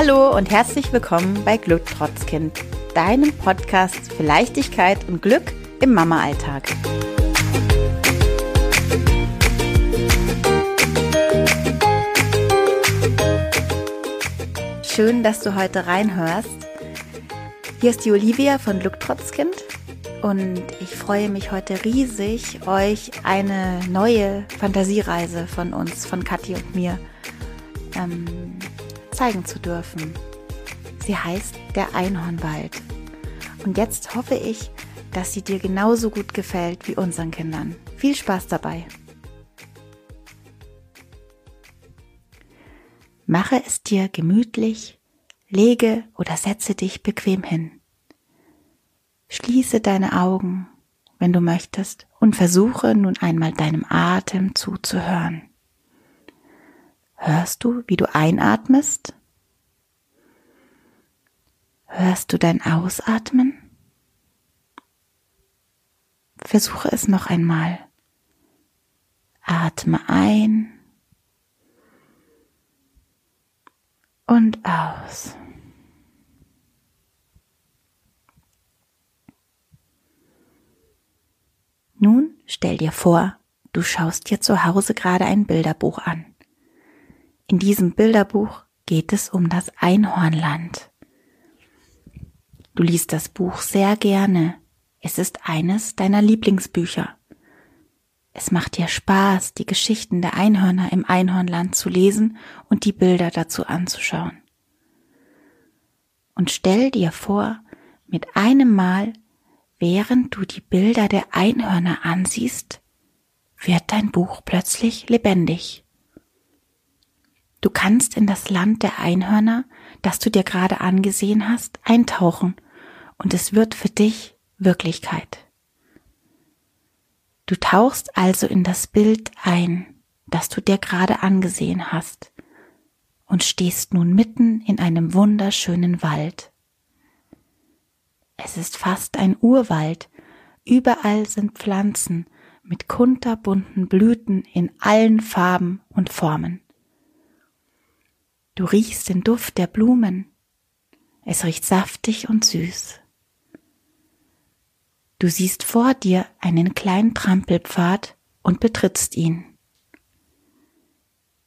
Hallo und herzlich willkommen bei Glück trotz Kind, deinem Podcast für Leichtigkeit und Glück im Mama-Alltag. Schön, dass du heute reinhörst. Hier ist die Olivia von Glück trotz Kind und ich freue mich heute riesig, euch eine neue Fantasiereise von uns, von Kathi und mir, ähm, zeigen zu dürfen. Sie heißt Der Einhornwald. Und jetzt hoffe ich, dass sie dir genauso gut gefällt wie unseren Kindern. Viel Spaß dabei! Mache es dir gemütlich, lege oder setze dich bequem hin. Schließe deine Augen, wenn du möchtest, und versuche nun einmal deinem Atem zuzuhören. Hörst du, wie du einatmest? Hörst du dein Ausatmen? Versuche es noch einmal. Atme ein und aus. Nun stell dir vor, du schaust dir zu Hause gerade ein Bilderbuch an. In diesem Bilderbuch geht es um das Einhornland. Du liest das Buch sehr gerne. Es ist eines deiner Lieblingsbücher. Es macht dir Spaß, die Geschichten der Einhörner im Einhornland zu lesen und die Bilder dazu anzuschauen. Und stell dir vor, mit einem Mal Während du die Bilder der Einhörner ansiehst, wird dein Buch plötzlich lebendig. Du kannst in das Land der Einhörner, das du dir gerade angesehen hast, eintauchen und es wird für dich Wirklichkeit. Du tauchst also in das Bild ein, das du dir gerade angesehen hast und stehst nun mitten in einem wunderschönen Wald. Es ist fast ein Urwald. Überall sind Pflanzen mit kunterbunten Blüten in allen Farben und Formen. Du riechst den Duft der Blumen. Es riecht saftig und süß. Du siehst vor dir einen kleinen Trampelpfad und betrittst ihn.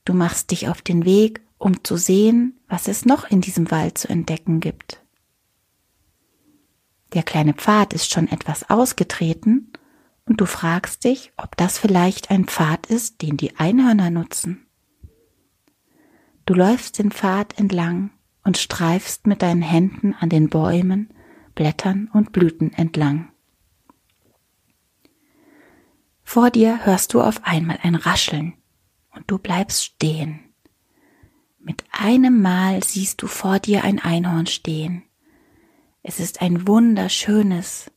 Du machst dich auf den Weg, um zu sehen, was es noch in diesem Wald zu entdecken gibt. Der kleine Pfad ist schon etwas ausgetreten und du fragst dich, ob das vielleicht ein Pfad ist, den die Einhörner nutzen. Du läufst den Pfad entlang und streifst mit deinen Händen an den Bäumen, Blättern und Blüten entlang. Vor dir hörst du auf einmal ein Rascheln und du bleibst stehen. Mit einem Mal siehst du vor dir ein Einhorn stehen. Es ist ein wunderschönes,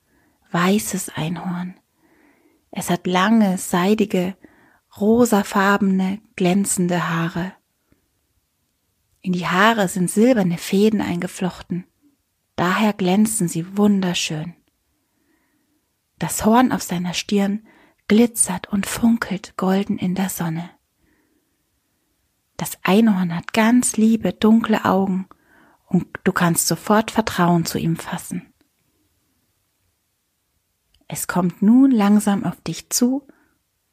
weißes Einhorn. Es hat lange, seidige, rosafarbene, glänzende Haare. In die Haare sind silberne Fäden eingeflochten. Daher glänzen sie wunderschön. Das Horn auf seiner Stirn glitzert und funkelt golden in der Sonne. Das Einhorn hat ganz liebe, dunkle Augen und du kannst sofort Vertrauen zu ihm fassen. Es kommt nun langsam auf dich zu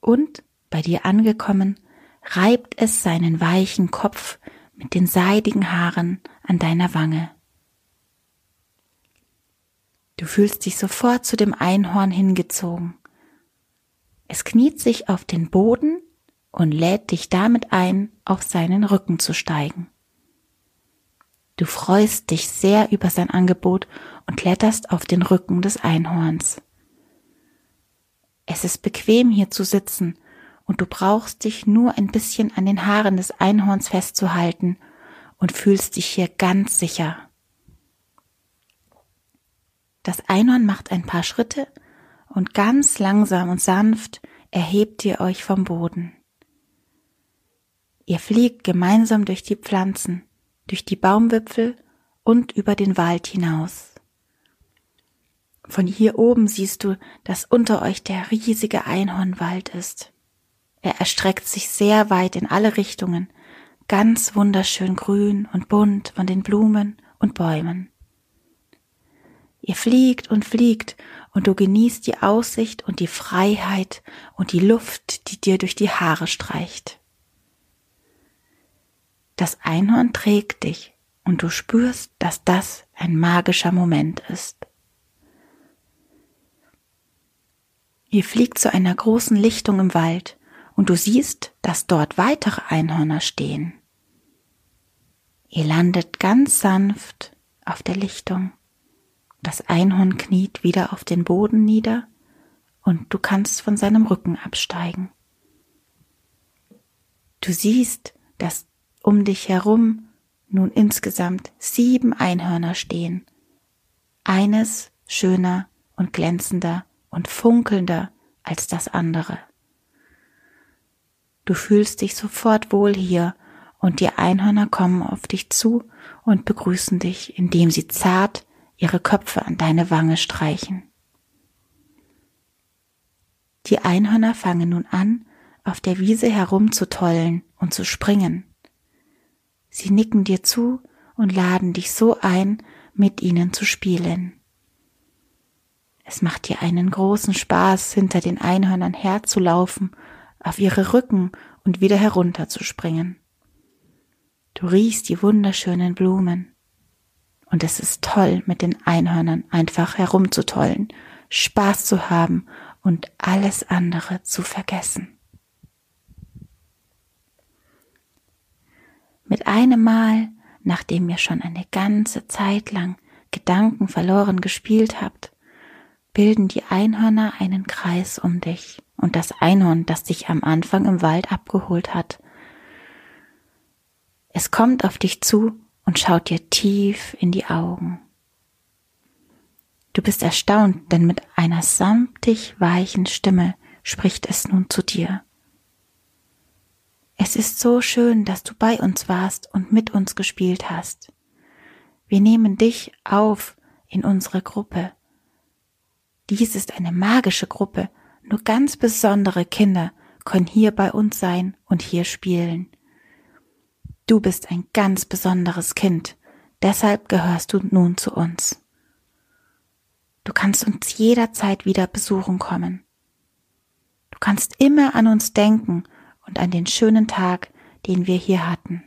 und, bei dir angekommen, reibt es seinen weichen Kopf mit den seidigen Haaren an deiner Wange. Du fühlst dich sofort zu dem Einhorn hingezogen. Es kniet sich auf den Boden und lädt dich damit ein, auf seinen Rücken zu steigen. Du freust dich sehr über sein Angebot und kletterst auf den Rücken des Einhorns. Es ist bequem hier zu sitzen und du brauchst dich nur ein bisschen an den Haaren des Einhorns festzuhalten und fühlst dich hier ganz sicher. Das Einhorn macht ein paar Schritte und ganz langsam und sanft erhebt ihr euch vom Boden. Ihr fliegt gemeinsam durch die Pflanzen durch die Baumwipfel und über den Wald hinaus. Von hier oben siehst du, dass unter euch der riesige Einhornwald ist. Er erstreckt sich sehr weit in alle Richtungen, ganz wunderschön grün und bunt von den Blumen und Bäumen. Ihr fliegt und fliegt und du genießt die Aussicht und die Freiheit und die Luft, die dir durch die Haare streicht. Das Einhorn trägt dich und du spürst, dass das ein magischer Moment ist. Ihr fliegt zu einer großen Lichtung im Wald und du siehst, dass dort weitere Einhörner stehen. Ihr landet ganz sanft auf der Lichtung. Das Einhorn kniet wieder auf den Boden nieder und du kannst von seinem Rücken absteigen. Du siehst, dass um dich herum nun insgesamt sieben Einhörner stehen. Eines schöner und glänzender und funkelnder als das andere. Du fühlst dich sofort wohl hier und die Einhörner kommen auf dich zu und begrüßen dich, indem sie zart ihre Köpfe an deine Wange streichen. Die Einhörner fangen nun an, auf der Wiese herumzutollen und zu springen. Sie nicken dir zu und laden dich so ein, mit ihnen zu spielen. Es macht dir einen großen Spaß, hinter den Einhörnern herzulaufen, auf ihre Rücken und wieder herunterzuspringen. Du riechst die wunderschönen Blumen. Und es ist toll, mit den Einhörnern einfach herumzutollen, Spaß zu haben und alles andere zu vergessen. Mit einem Mal, nachdem ihr schon eine ganze Zeit lang Gedanken verloren gespielt habt, bilden die Einhörner einen Kreis um dich und das Einhorn, das dich am Anfang im Wald abgeholt hat. Es kommt auf dich zu und schaut dir tief in die Augen. Du bist erstaunt, denn mit einer samtig weichen Stimme spricht es nun zu dir. Es ist so schön, dass du bei uns warst und mit uns gespielt hast. Wir nehmen dich auf in unsere Gruppe. Dies ist eine magische Gruppe. Nur ganz besondere Kinder können hier bei uns sein und hier spielen. Du bist ein ganz besonderes Kind. Deshalb gehörst du nun zu uns. Du kannst uns jederzeit wieder besuchen kommen. Du kannst immer an uns denken und an den schönen Tag, den wir hier hatten.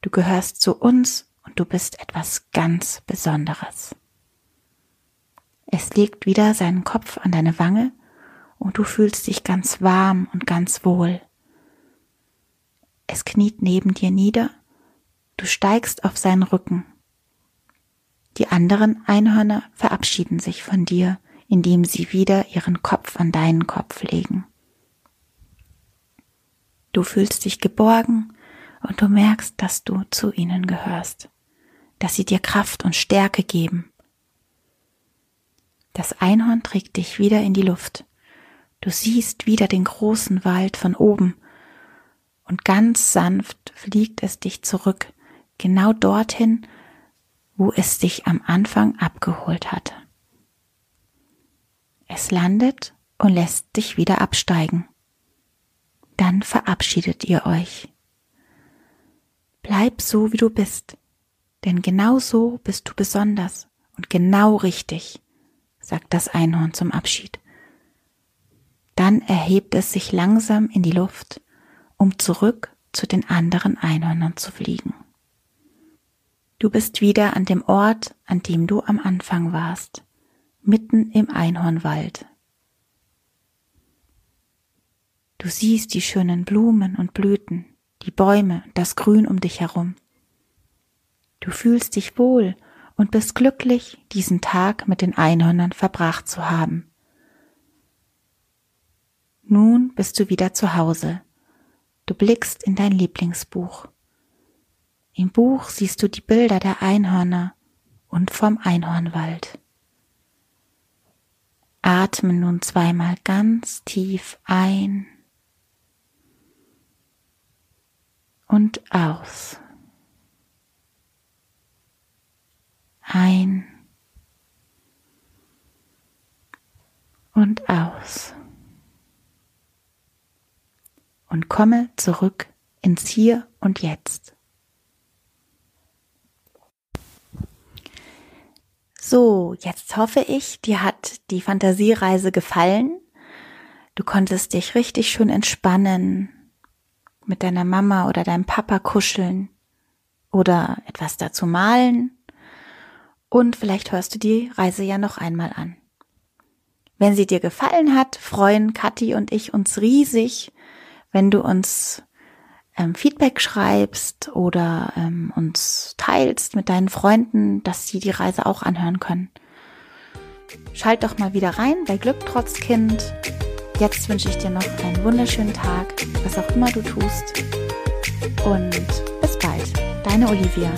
Du gehörst zu uns und du bist etwas ganz Besonderes. Es legt wieder seinen Kopf an deine Wange und du fühlst dich ganz warm und ganz wohl. Es kniet neben dir nieder, du steigst auf seinen Rücken. Die anderen Einhörner verabschieden sich von dir, indem sie wieder ihren Kopf an deinen Kopf legen. Du fühlst dich geborgen und du merkst, dass du zu ihnen gehörst, dass sie dir Kraft und Stärke geben. Das Einhorn trägt dich wieder in die Luft. Du siehst wieder den großen Wald von oben und ganz sanft fliegt es dich zurück, genau dorthin, wo es dich am Anfang abgeholt hatte. Es landet und lässt dich wieder absteigen dann verabschiedet ihr euch. Bleib so, wie du bist, denn genau so bist du besonders und genau richtig, sagt das Einhorn zum Abschied. Dann erhebt es sich langsam in die Luft, um zurück zu den anderen Einhörnern zu fliegen. Du bist wieder an dem Ort, an dem du am Anfang warst, mitten im Einhornwald. Du siehst die schönen Blumen und Blüten, die Bäume und das Grün um dich herum. Du fühlst dich wohl und bist glücklich, diesen Tag mit den Einhörnern verbracht zu haben. Nun bist du wieder zu Hause. Du blickst in dein Lieblingsbuch. Im Buch siehst du die Bilder der Einhörner und vom Einhornwald. Atme nun zweimal ganz tief ein und aus. Ein und aus. Und komme zurück ins Hier und Jetzt. So, jetzt hoffe ich, dir hat die Fantasiereise gefallen. Du konntest dich richtig schön entspannen, mit deiner Mama oder deinem Papa kuscheln oder etwas dazu malen und vielleicht hörst du die Reise ja noch einmal an. Wenn sie dir gefallen hat, freuen Kathi und ich uns riesig, wenn du uns ähm, Feedback schreibst oder ähm, uns teilst mit deinen Freunden, dass sie die Reise auch anhören können. Schalt doch mal wieder rein bei Glück trotz Kind. Jetzt wünsche ich dir noch einen wunderschönen Tag, was auch immer du tust. Und bis bald, deine Olivia.